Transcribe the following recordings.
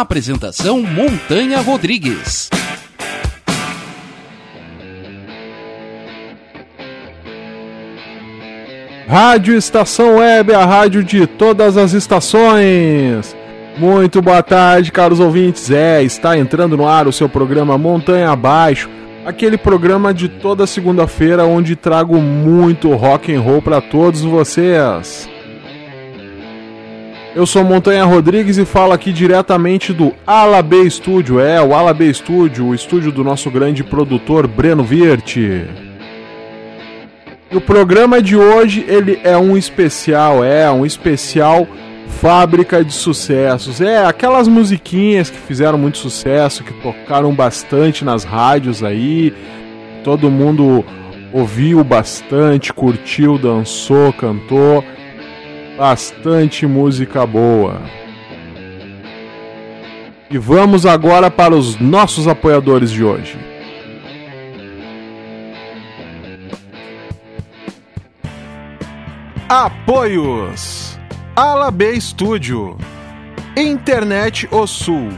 Apresentação Montanha Rodrigues. Rádio Estação Web, a rádio de todas as estações. Muito boa tarde, caros ouvintes. É, está entrando no ar o seu programa Montanha Abaixo, aquele programa de toda segunda-feira onde trago muito rock and roll para todos vocês. Eu sou Montanha Rodrigues e falo aqui diretamente do Ala B Studio. É, o Ala B Studio, o estúdio do nosso grande produtor Breno Virte. E o programa de hoje, ele é um especial, é um especial fábrica de sucessos. É, aquelas musiquinhas que fizeram muito sucesso, que tocaram bastante nas rádios aí. Todo mundo ouviu bastante, curtiu, dançou, cantou. Bastante música boa. E vamos agora para os nossos apoiadores de hoje. Apoios: Ala B Studio, Internet O Sul,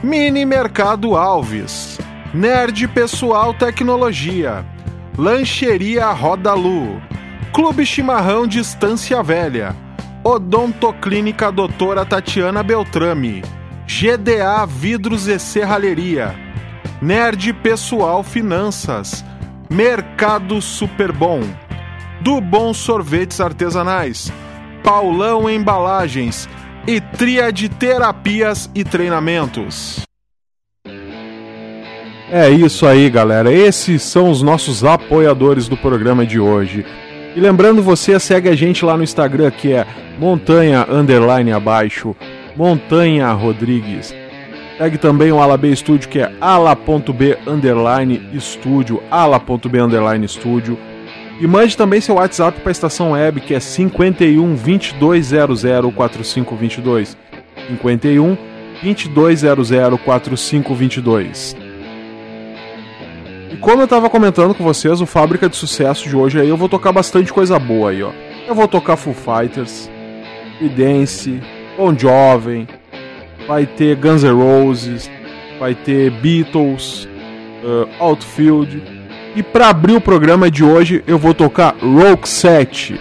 Mini Mercado Alves, Nerd Pessoal Tecnologia, Lancheria Rodalu, Clube Chimarrão Distância Velha, Odontoclínica Doutora Tatiana Beltrame, GDA Vidros e Serralheria, Nerd Pessoal Finanças, Mercado Superbom, do Bom Sorvetes Artesanais, Paulão Embalagens. E Tríade Terapias e Treinamentos. É isso aí, galera. Esses são os nossos apoiadores do programa de hoje. E lembrando você, segue a gente lá no Instagram que é montanha underline abaixo, montanha Rodrigues. Segue também o Alab Studio que é ala.b underline estúdio, ala.b underline estúdio. E mande também seu WhatsApp para a estação web que é 51 2200 4522. 51 2200 4522. Como eu estava comentando com vocês, o Fábrica de Sucesso de hoje aí eu vou tocar bastante coisa boa aí, ó. Eu vou tocar Foo Fighters, Dance, Bon Jovi, vai ter Guns N' Roses, vai ter Beatles, uh, Outfield e para abrir o programa de hoje, eu vou tocar Rock 7.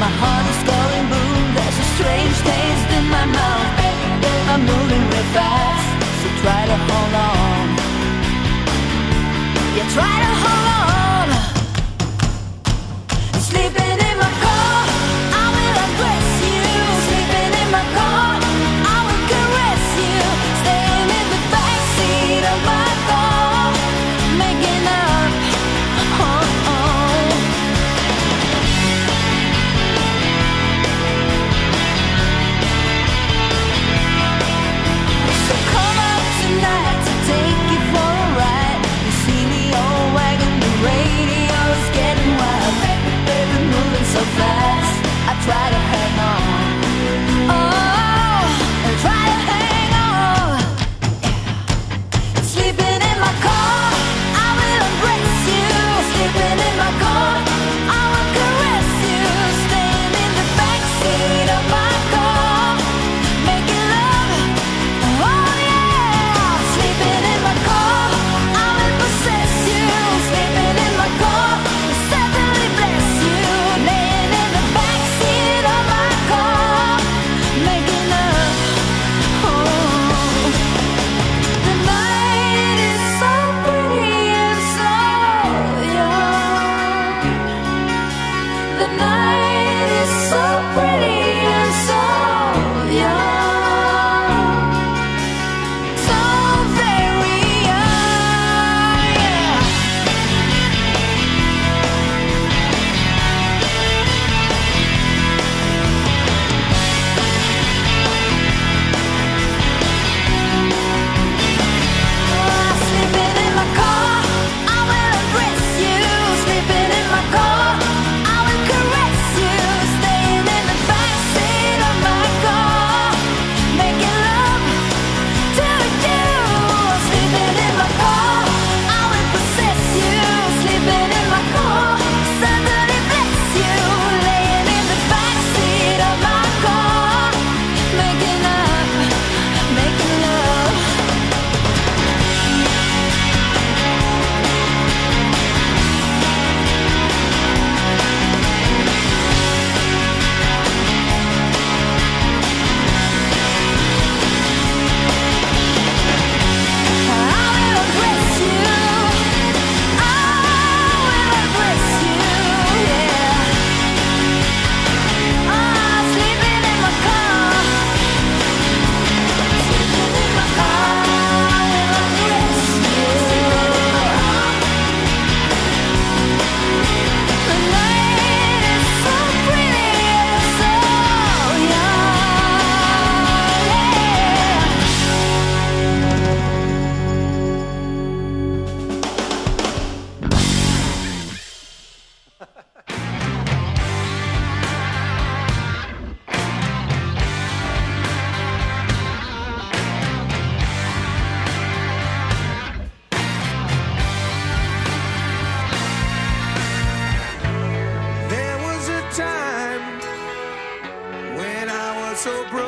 my heart try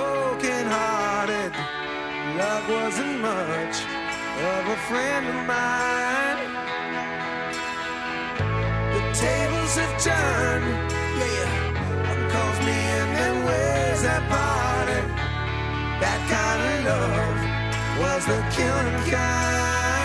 Brokenhearted. Love wasn't much of a friend of mine. The tables have turned, yeah. And calls me and and where's that party? That kind of love was the killing kind.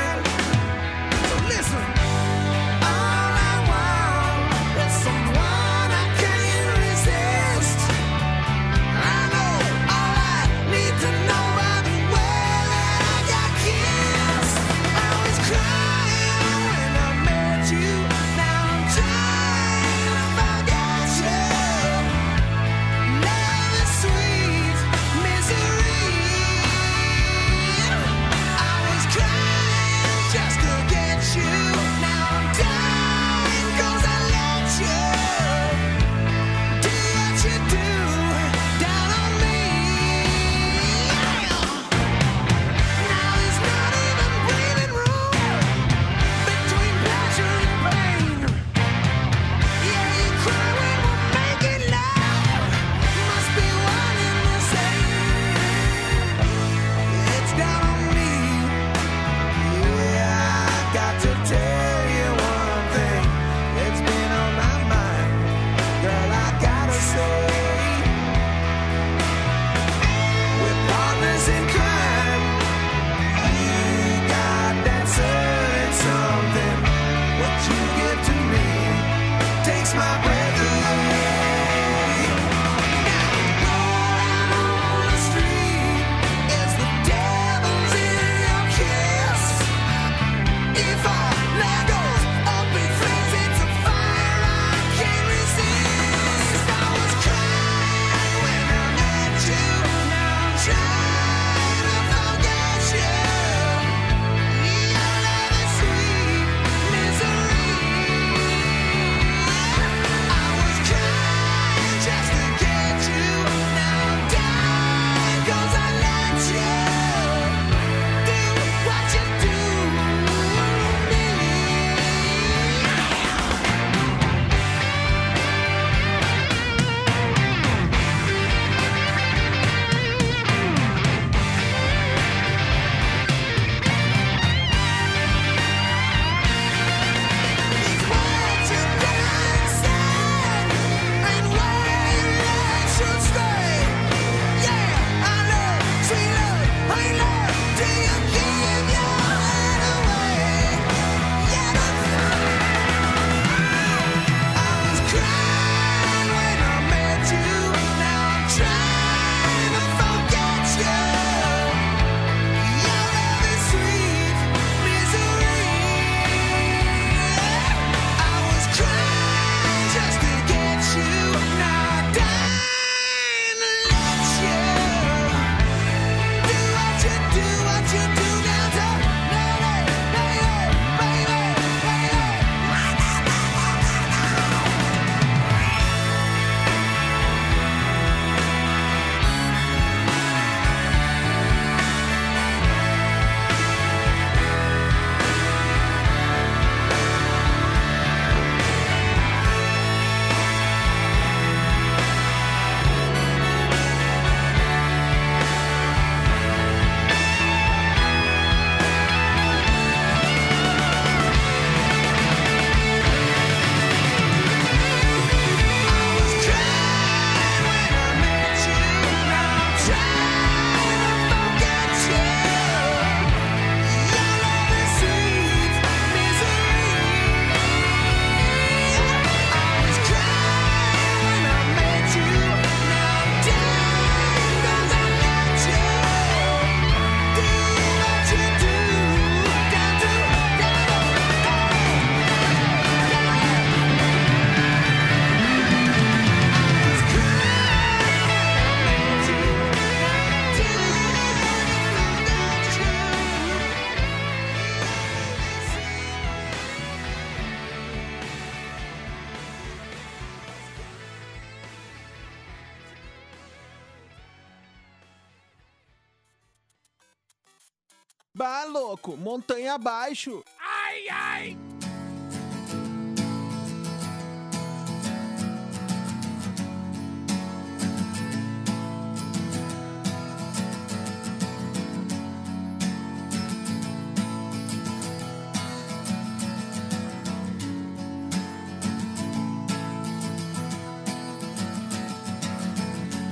montanha abaixo. Ai, ai!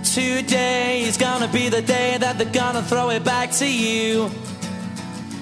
Today is gonna be the day that they're gonna throw it back to you.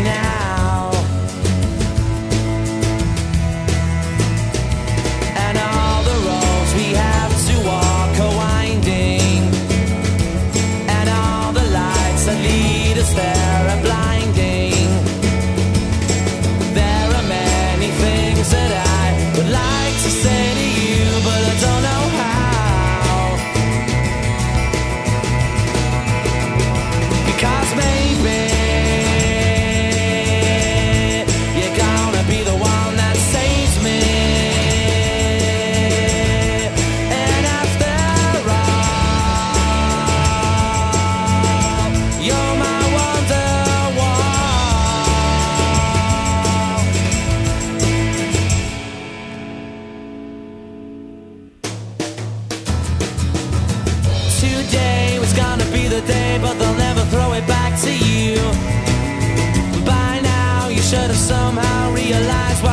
now.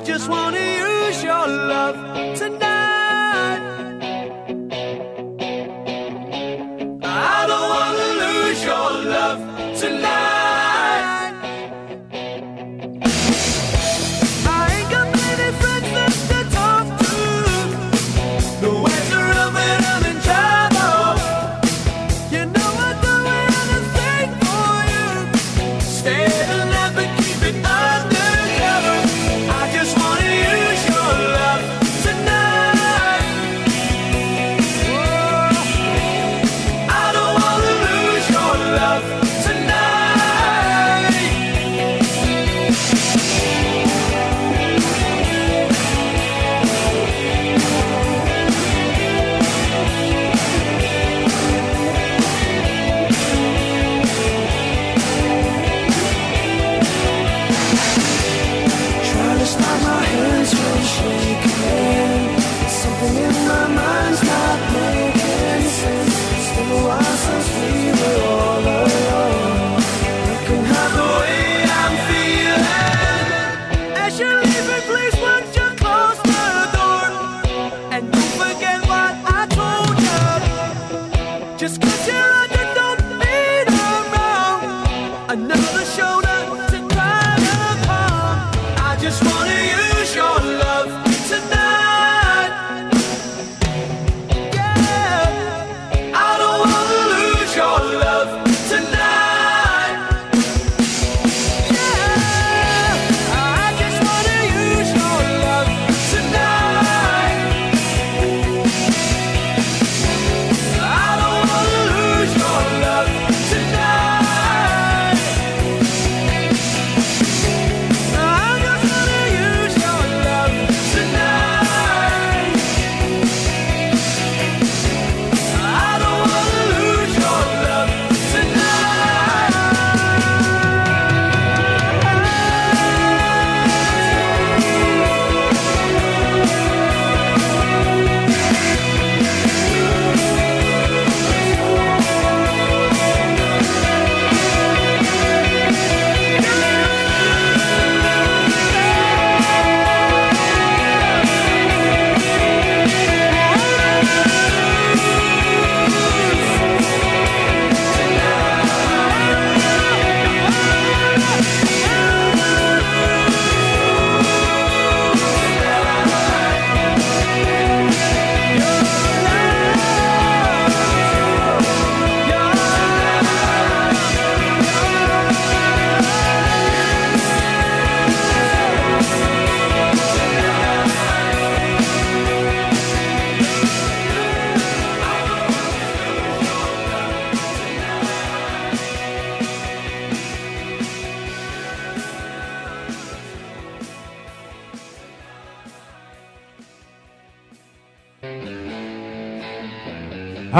I just wanna use your love tonight.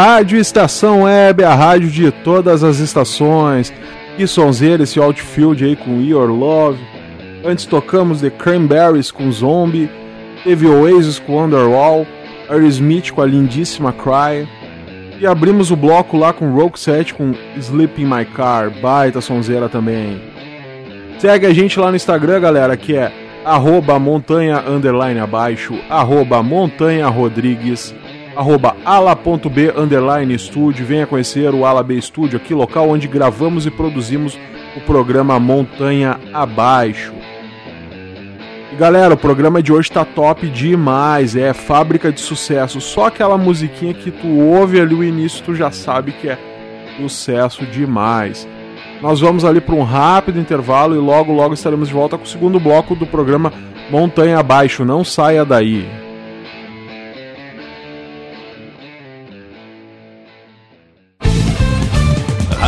Rádio Estação Web, a rádio de todas as estações. Que sonzeira esse outfield aí com Your Love. Antes tocamos The Cranberries com Zombie. Teve Oasis com Underwall. Aerosmith com a lindíssima Cry. E abrimos o bloco lá com Rogue 7 com Sleep in My Car. Baita sonzeira também. Segue a gente lá no Instagram, galera, que é arroba montanha underline abaixo, arroba montanha rodrigues, arroba ala.b underline estúdio. Venha conhecer o Ala B Estúdio, aqui local onde gravamos e produzimos o programa Montanha Abaixo. E galera, o programa de hoje tá top demais, é fábrica de sucesso. Só aquela musiquinha que tu ouve ali o início, tu já sabe que é sucesso demais. Nós vamos ali para um rápido intervalo e logo logo estaremos de volta com o segundo bloco do programa Montanha Abaixo. Não saia daí.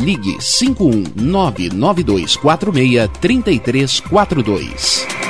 ligue 51992463342.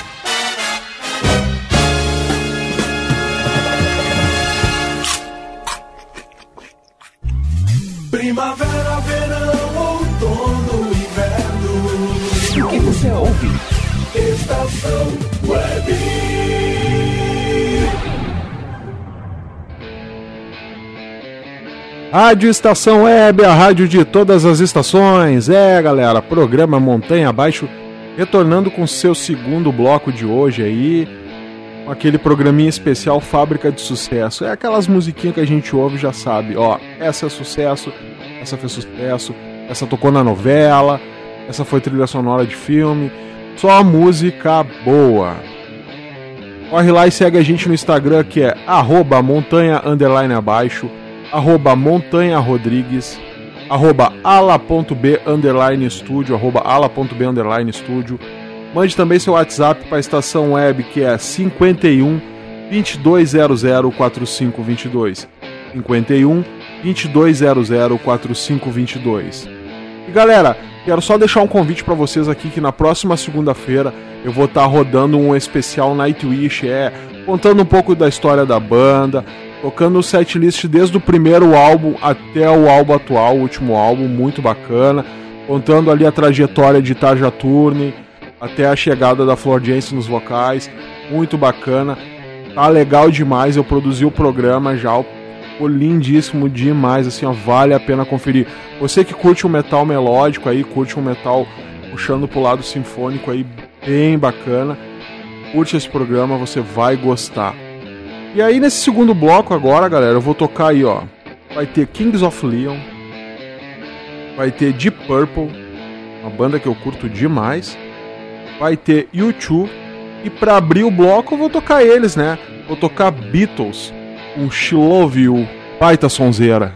Rádio Estação Web, a rádio de todas as estações. É, galera, programa Montanha Abaixo, retornando com seu segundo bloco de hoje aí, aquele programinha especial Fábrica de Sucesso. É aquelas musiquinhas que a gente ouve já sabe, ó, essa é sucesso, essa fez sucesso, essa tocou na novela, essa foi trilha sonora de filme, só música boa. Corre lá e segue a gente no Instagram que é arroba montanha underline abaixo, arroba montanha rodrigues, arroba ala.b underline estúdio, arroba ala.b underline estúdio. Mande também seu WhatsApp para a estação web que é 51 2200 4522. 51 2200 4522. E galera, quero só deixar um convite para vocês aqui que na próxima segunda-feira eu vou estar rodando um especial Nightwish, é, contando um pouco da história da banda, tocando o setlist desde o primeiro álbum até o álbum atual, o último álbum, muito bacana, contando ali a trajetória de Tarja Turne até a chegada da Flor Jensen nos vocais, muito bacana. Tá legal demais, eu produzi o programa já, ficou lindíssimo demais, assim, ó, vale a pena conferir. Você que curte um metal melódico aí, curte um metal puxando pro lado sinfônico aí, bem bacana, curte esse programa, você vai gostar. E aí nesse segundo bloco agora, galera, eu vou tocar aí, ó. Vai ter Kings of Leon, vai ter Deep Purple, uma banda que eu curto demais. Vai ter U2 e pra abrir o bloco eu vou tocar eles, né? Vou tocar Beatles, um She Love You, baita sonzeira.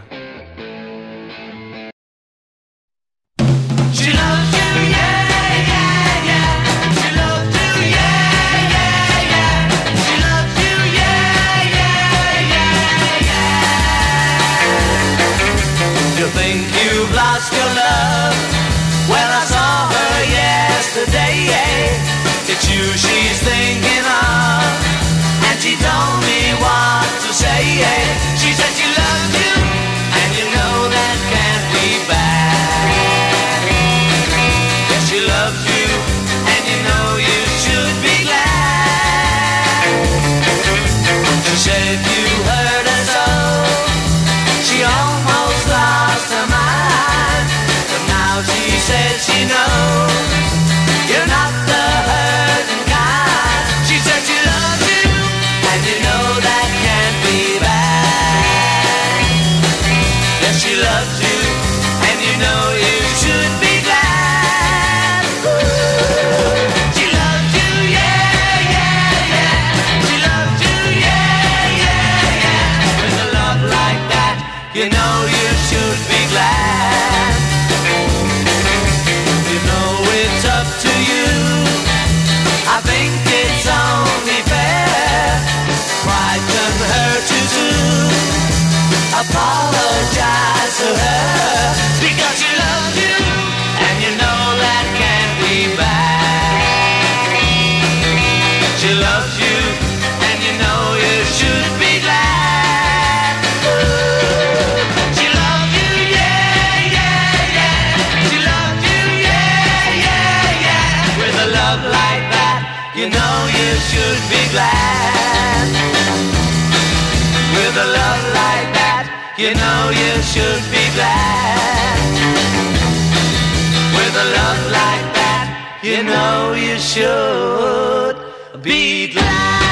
You know you should be glad.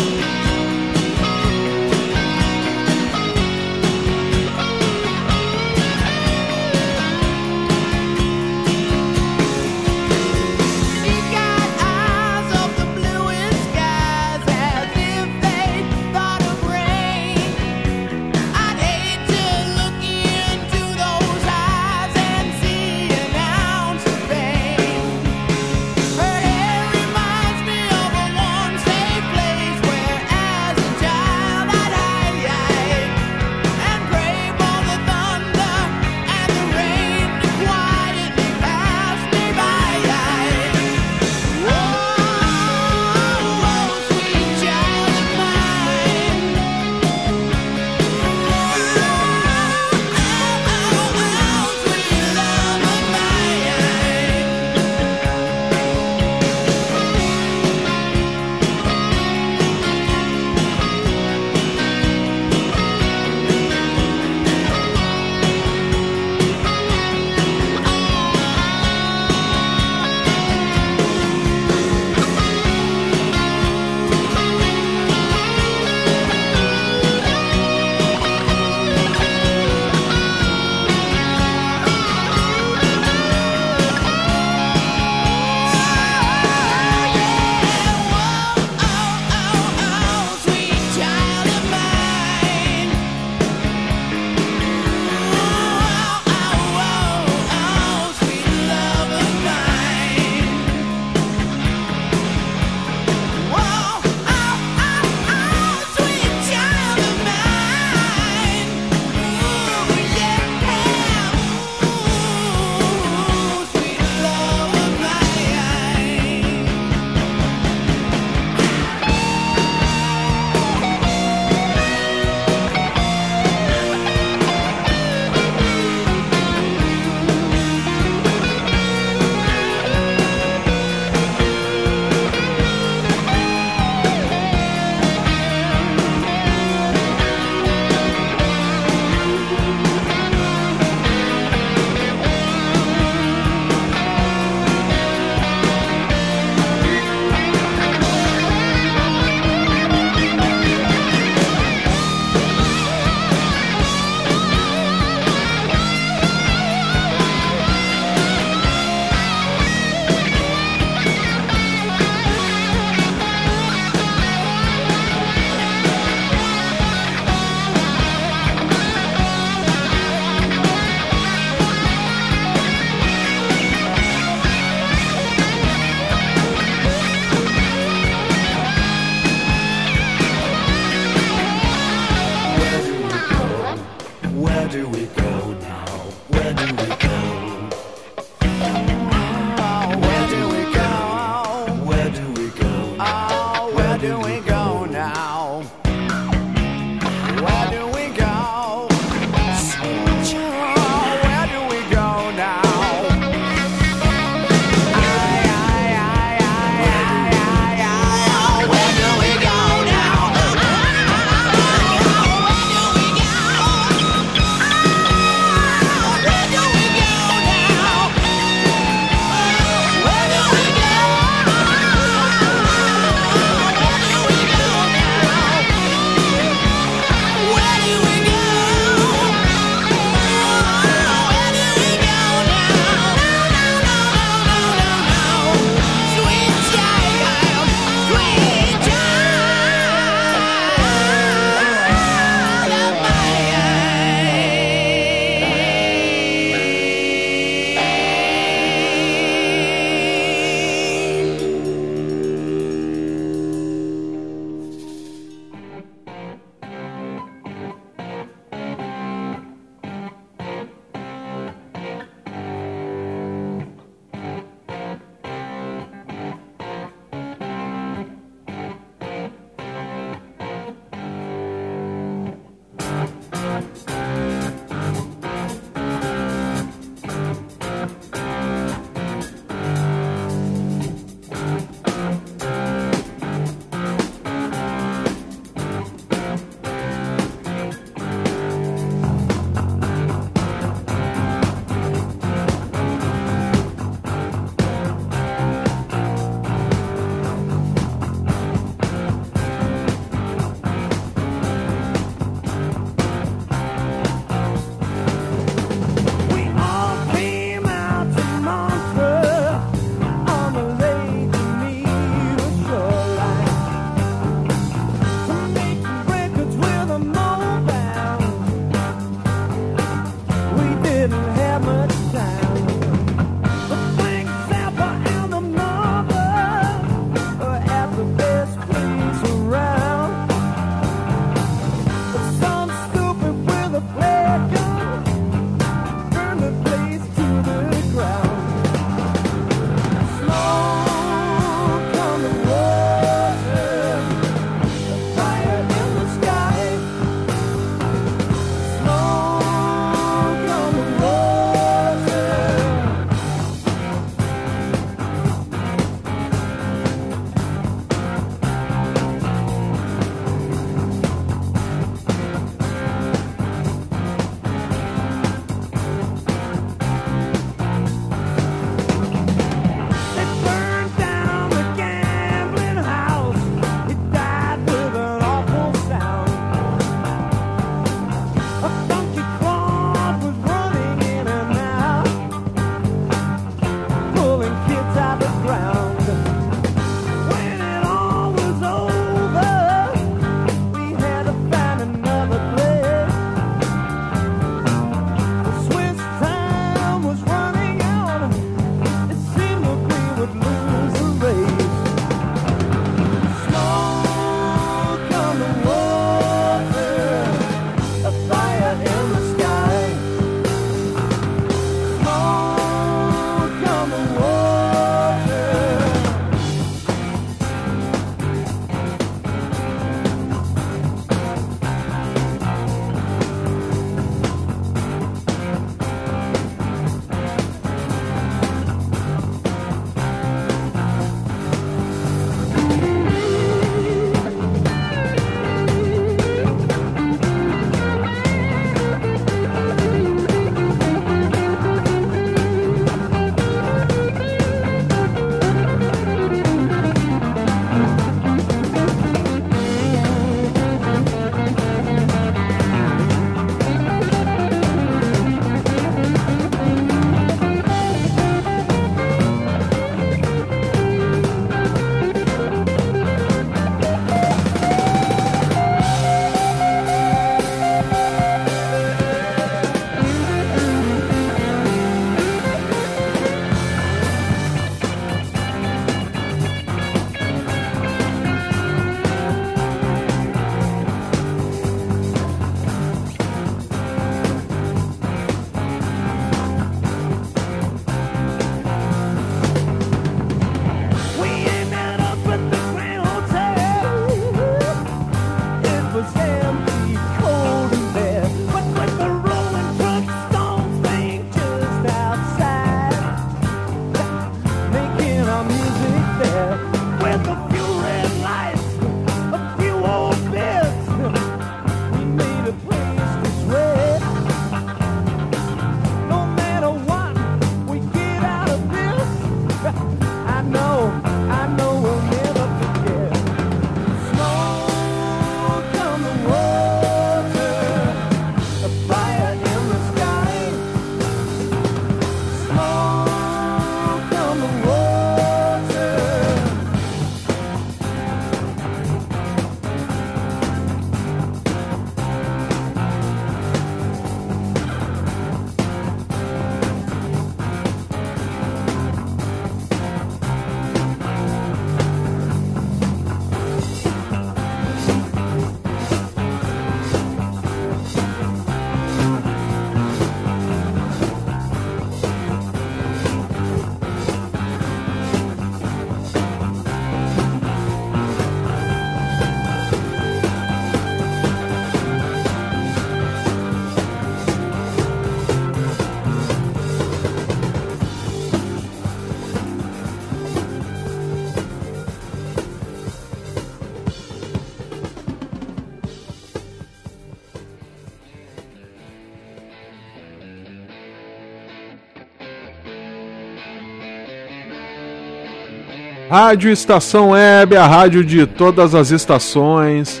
Rádio Estação Web, a rádio de todas as estações.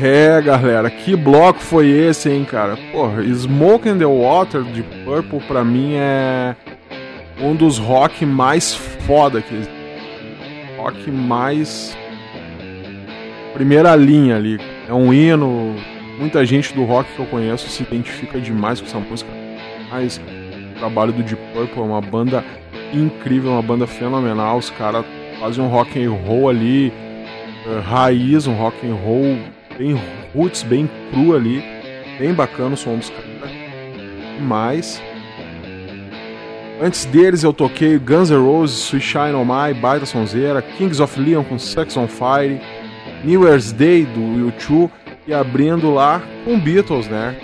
É, galera, que bloco foi esse, hein, cara? Porra, Smoke and the Water de Purple pra mim é um dos rock mais foda que. Rock mais primeira linha ali. É um hino. Muita gente do rock que eu conheço se identifica demais com essa música. Mas o trabalho do Deep Purple é uma banda incrível, uma banda fenomenal. Os caras fazem um rock and roll ali, eh, raiz, um rock and roll bem roots, bem cru ali, bem bacana o som dos caras. Mas antes deles eu toquei Guns N' Roses, Sweet Shine On My, baita sonzeira, Kings of Leon com Sex on Fire, New Year's Day do U2 e abrindo lá com Beatles, né?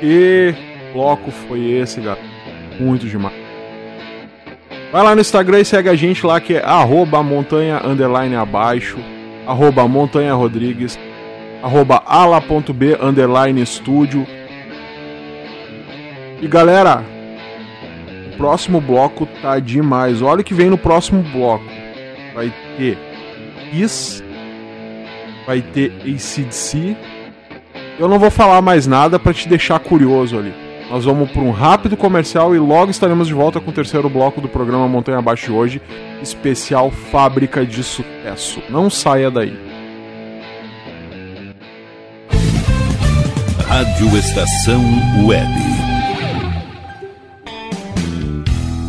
Que bloco foi esse, galera? Muito demais. Vai lá no Instagram e segue a gente lá que é arroba montanha underline abaixo, arroba montanha rodrigues, arroba ala.b underline estúdio. E galera, o próximo bloco tá demais. Olha o que vem no próximo bloco. Vai ter Kiss, vai ter ACDC. Eu não vou falar mais nada para te deixar curioso ali. Nós vamos para um rápido comercial e logo estaremos de volta com o terceiro bloco do programa Montanha Abaixo hoje, especial Fábrica de Sucesso. Não saia daí. Rádio Estação Web.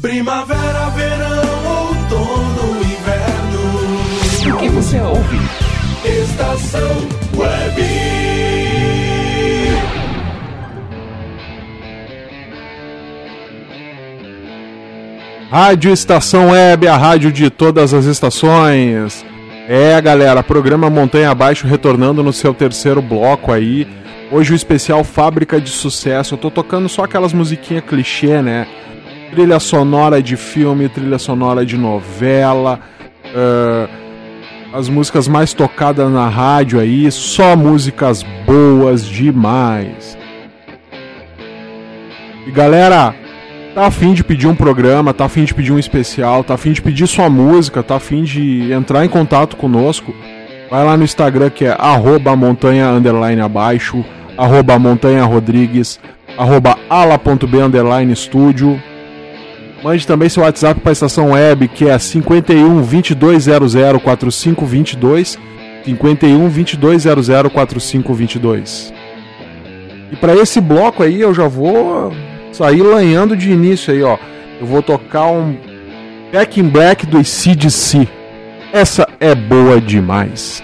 Primavera, verão, outono, inverno. O que você ouve? Estação Web. Rádio Estação Web, a rádio de todas as estações. É, galera, programa Montanha Abaixo retornando no seu terceiro bloco aí. Hoje o especial Fábrica de Sucesso. Eu tô tocando só aquelas musiquinhas clichê, né? Trilha sonora de filme, trilha sonora de novela, ah, as músicas mais tocadas na rádio aí, só músicas boas demais. E galera, tá afim de pedir um programa, tá afim de pedir um especial, tá afim de pedir sua música, tá afim de entrar em contato conosco, vai lá no Instagram que é arroba montanha underline abaixo, arroba montanha rodrigues, arroba ala.b underline estúdio. Mande também seu WhatsApp para a estação web que é 51 2200 4522, 51 2200 4522. E para esse bloco aí eu já vou sair lanhando de início aí, ó. Eu vou tocar um Back in Black do CDC. Essa é boa demais.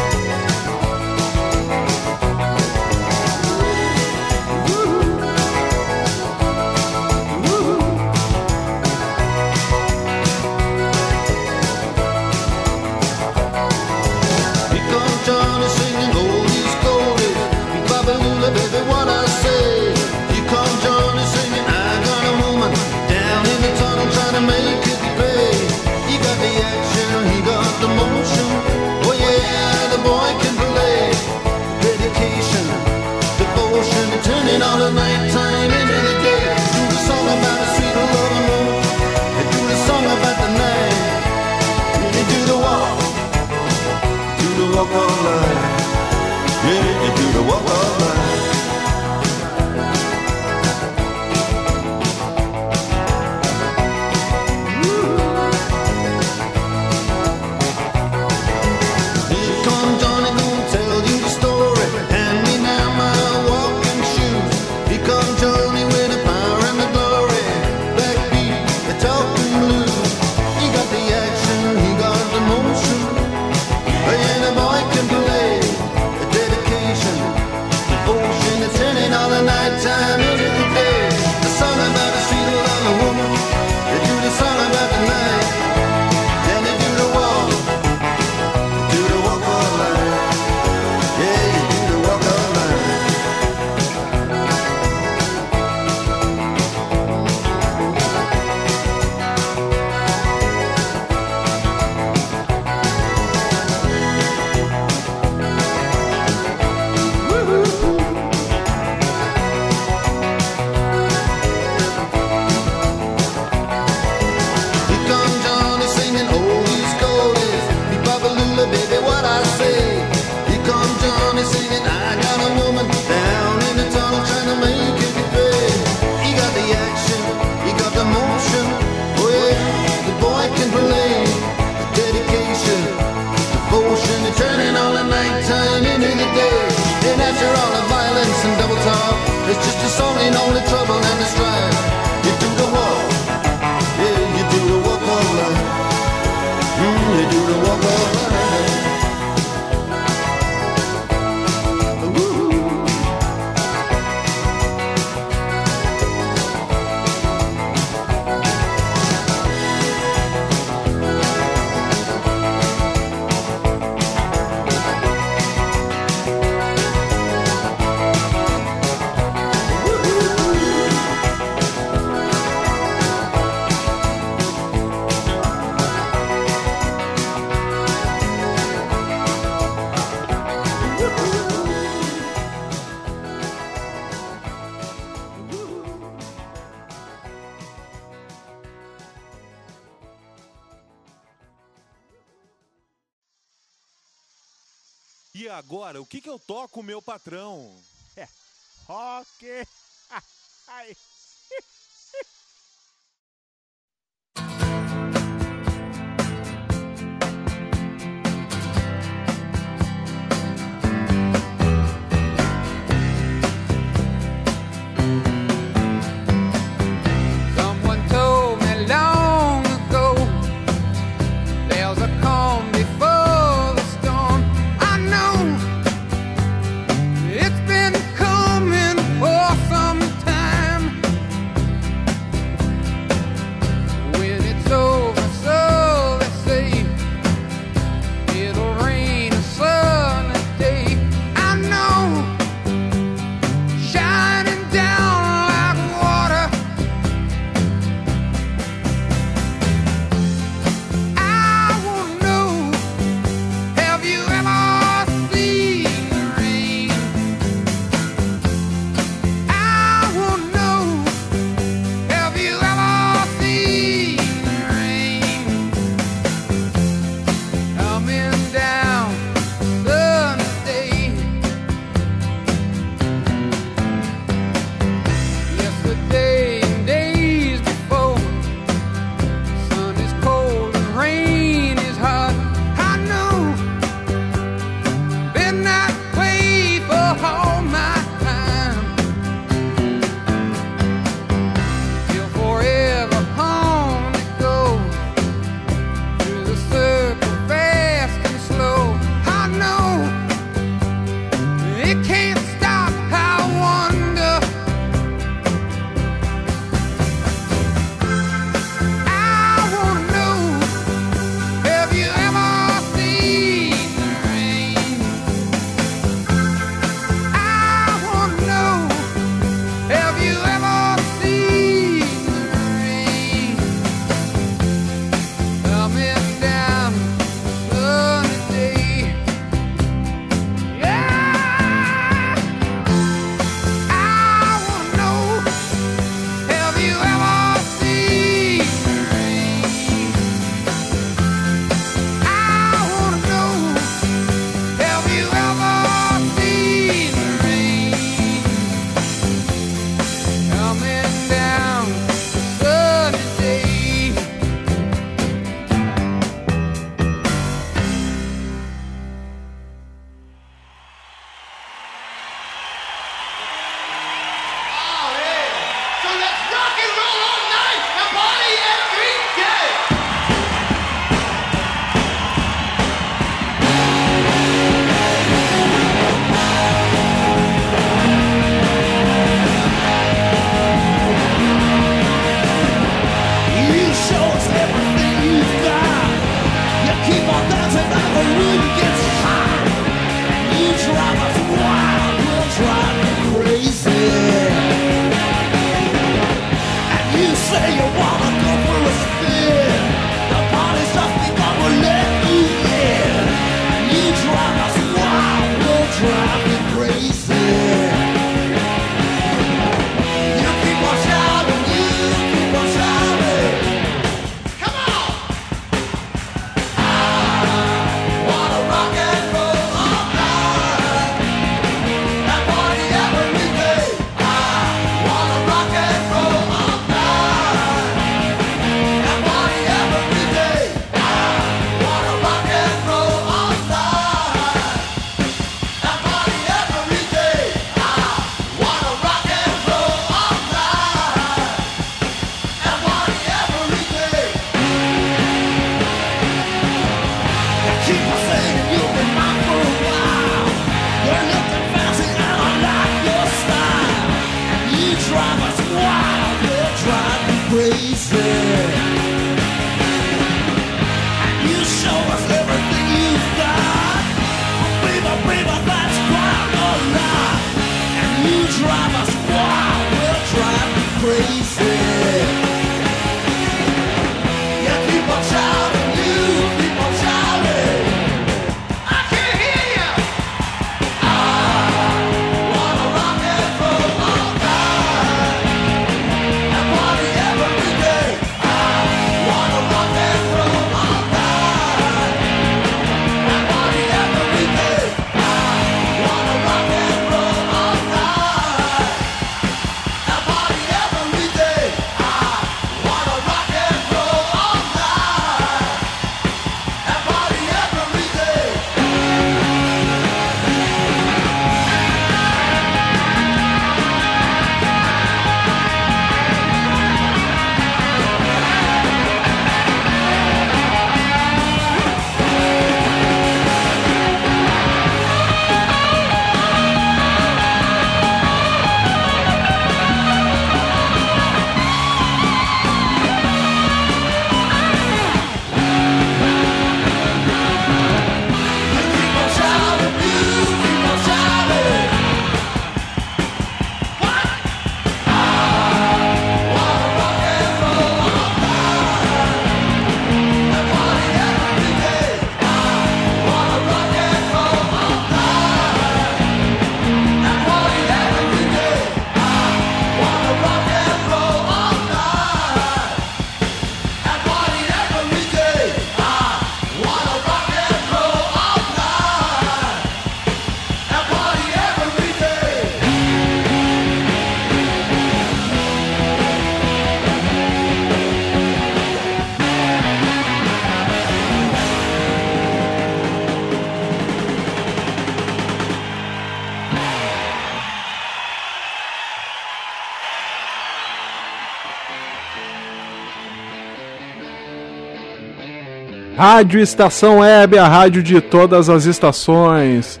Rádio Estação Web, a rádio de todas as estações.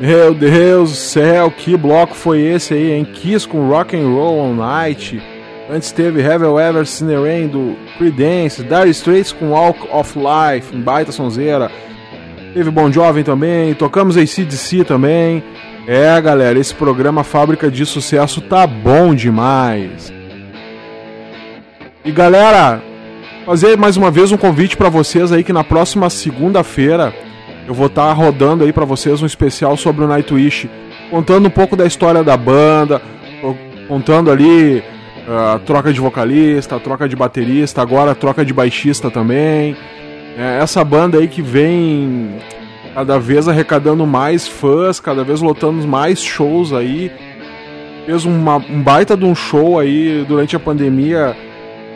Meu Deus do céu, que bloco foi esse aí, hein? Kiss com Rock and Roll All Night. Antes teve Have Ever Seen Rain do Creedence, Dire Straits com Walk of Life, baita sonzeira. Teve Bon Jovem também, tocamos ACDC também. É, galera, esse programa Fábrica de Sucesso tá bom demais. E galera, fazer mais uma vez um convite para vocês aí que na próxima segunda-feira eu vou estar tá rodando aí para vocês um especial sobre o Nightwish, contando um pouco da história da banda, contando ali a uh, troca de vocalista, a troca de baterista, agora a troca de baixista também. É, essa banda aí que vem cada vez arrecadando mais fãs, cada vez lotando mais shows aí. Fez uma, um baita de um show aí durante a pandemia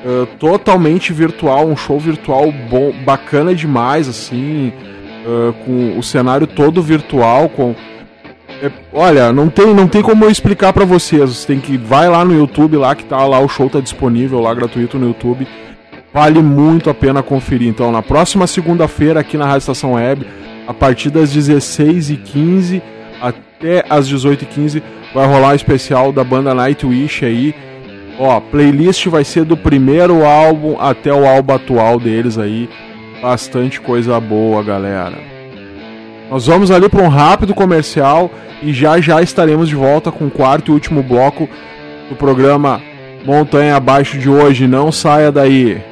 uh, totalmente virtual, um show virtual bom, bacana demais, assim, uh, com o cenário todo virtual, com é, olha, não tem, não tem como eu explicar para vocês. Você tem que vai lá no YouTube lá que tá lá o show tá disponível lá gratuito no YouTube. Vale muito a pena conferir. Então, na próxima segunda-feira aqui na Rádio Estação Web, a partir das 16h15 até as 18h15, vai rolar o especial da banda Nightwish aí. Ó, playlist vai ser do primeiro álbum até o álbum atual deles aí. Bastante coisa boa, galera. Nós vamos ali para um rápido comercial e já já estaremos de volta com o quarto e último bloco do programa Montanha Abaixo de hoje. Não saia daí.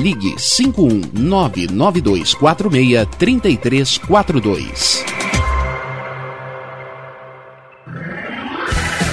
ligue 51992463342.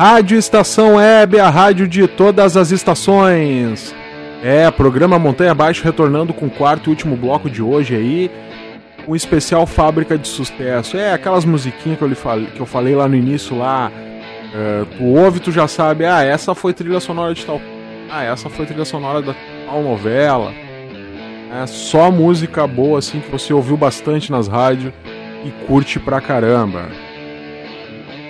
Rádio Estação Web, a rádio de todas as estações. É, programa Montanha Abaixo retornando com o quarto e último bloco de hoje aí. Um especial Fábrica de Sucesso. É, aquelas musiquinhas que eu, lhe falei, que eu falei lá no início lá. É, tu ouve, tu já sabe, ah, essa foi trilha sonora de tal. Ah, essa foi trilha sonora da tal novela. É só música boa assim que você ouviu bastante nas rádios e curte pra caramba.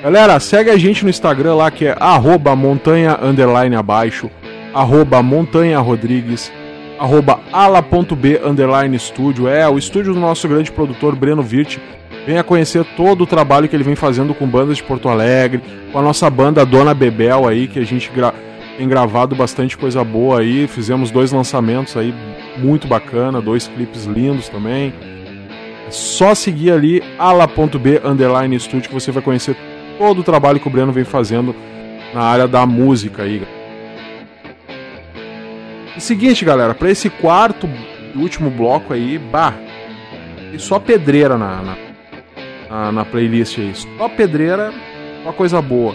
Galera, segue a gente no Instagram lá que é arroba montanha underline abaixo, arroba montanha rodrigues, arroba ala.b underline estúdio. É, o estúdio do nosso grande produtor Breno Virt. Venha conhecer todo o trabalho que ele vem fazendo com bandas de Porto Alegre, com a nossa banda Dona Bebel aí, que a gente gra tem gravado bastante coisa boa aí. Fizemos dois lançamentos aí muito bacana, dois clipes lindos também. É só seguir ali ala.b underline estúdio que você vai conhecer todo o trabalho que o Breno vem fazendo na área da música aí. E seguinte, galera, para esse quarto e último bloco aí, bah, tem só pedreira na, na, na, na playlist aí. Só pedreira, só coisa boa.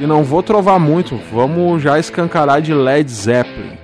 E não vou trovar muito, vamos já escancarar de Led Zeppelin.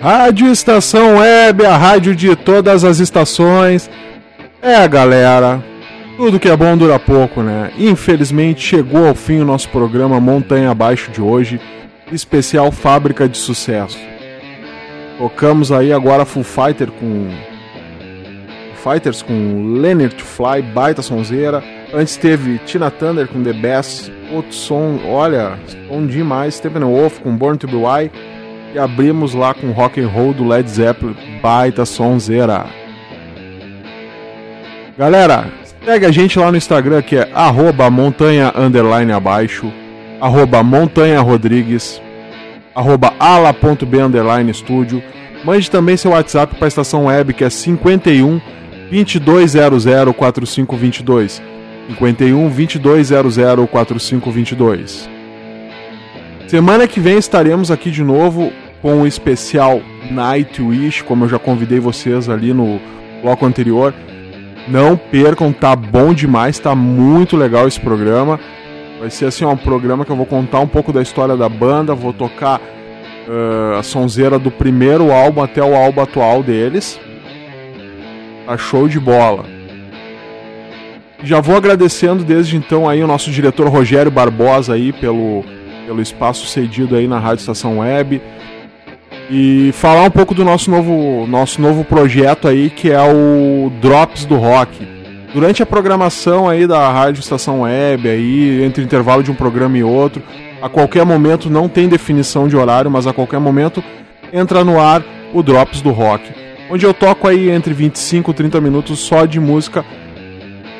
Rádio Estação Web, a rádio de todas as estações. É, galera, tudo que é bom dura pouco, né? Infelizmente chegou ao fim o nosso programa Montanha Abaixo de hoje, especial Fábrica de Sucesso. Tocamos aí agora Full Fighter com Fighters com Leonard Fly, baita sonzeira. Antes teve Tina Thunder com The Best, outro som, olha, som demais. Steppenwolf com Born to Be Wild. E abrimos lá com Rock and Roll do Led Zeppelin, baita sonzeira. Galera, segue a gente lá no Instagram que é arroba montanha underline abaixo, arroba montanha rodrigues, arroba ala.b underline estúdio. Mande também seu WhatsApp para a estação web que é 51 2200 4522. 51 2200 4522. Semana que vem estaremos aqui de novo com o especial Nightwish, como eu já convidei vocês ali no bloco anterior. Não percam, tá bom demais, tá muito legal esse programa. Vai ser assim, ó, um programa que eu vou contar um pouco da história da banda, vou tocar uh, a sonzeira do primeiro álbum até o álbum atual deles. Tá show de bola. Já vou agradecendo desde então aí o nosso diretor Rogério Barbosa aí pelo, pelo espaço cedido aí na Rádio Estação Web. e falar um pouco do nosso novo, nosso novo projeto aí, que é o Drops do Rock. Durante a programação aí da Rádio Estação Web, aí, entre intervalo de um programa e outro, a qualquer momento, não tem definição de horário, mas a qualquer momento entra no ar o Drops do Rock. Onde eu toco aí entre 25 e 30 minutos só de música,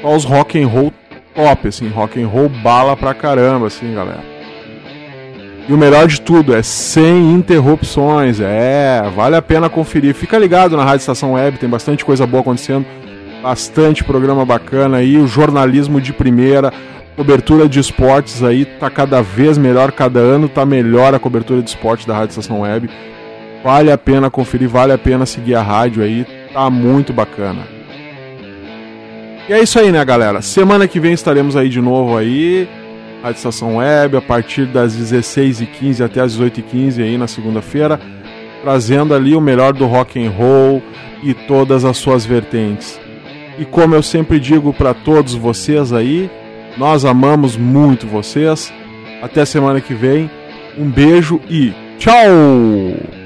só os rock and roll top, assim, rock and roll bala pra caramba, assim, galera. E o melhor de tudo é sem interrupções. É, vale a pena conferir. Fica ligado na Rádio Estação Web, tem bastante coisa boa acontecendo, bastante programa bacana aí, o jornalismo de primeira, cobertura de esportes aí tá cada vez melhor, cada ano tá melhor a cobertura de esporte da Rádio Estação Web. Vale a pena conferir, vale a pena seguir a rádio aí, tá muito bacana. E é isso aí, né, galera? Semana que vem estaremos aí de novo aí. Rádio Estação Web, a partir das 16h15 até as 18h15 aí na segunda-feira, trazendo ali o melhor do rock and roll e todas as suas vertentes. E como eu sempre digo para todos vocês aí, nós amamos muito vocês. Até semana que vem. Um beijo e tchau!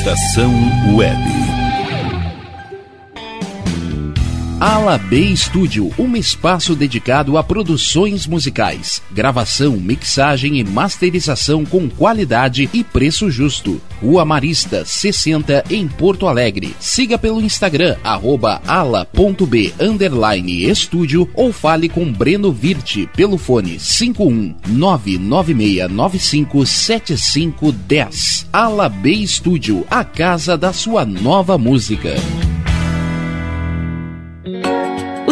Estação Web. Ala B Studio, um espaço dedicado a produções musicais, gravação, mixagem e masterização com qualidade e preço justo. Rua Marista, 60, em Porto Alegre. Siga pelo Instagram, arroba ala.b estúdio ou fale com Breno Virte pelo fone 51996957510. Ala B Studio, a casa da sua nova música.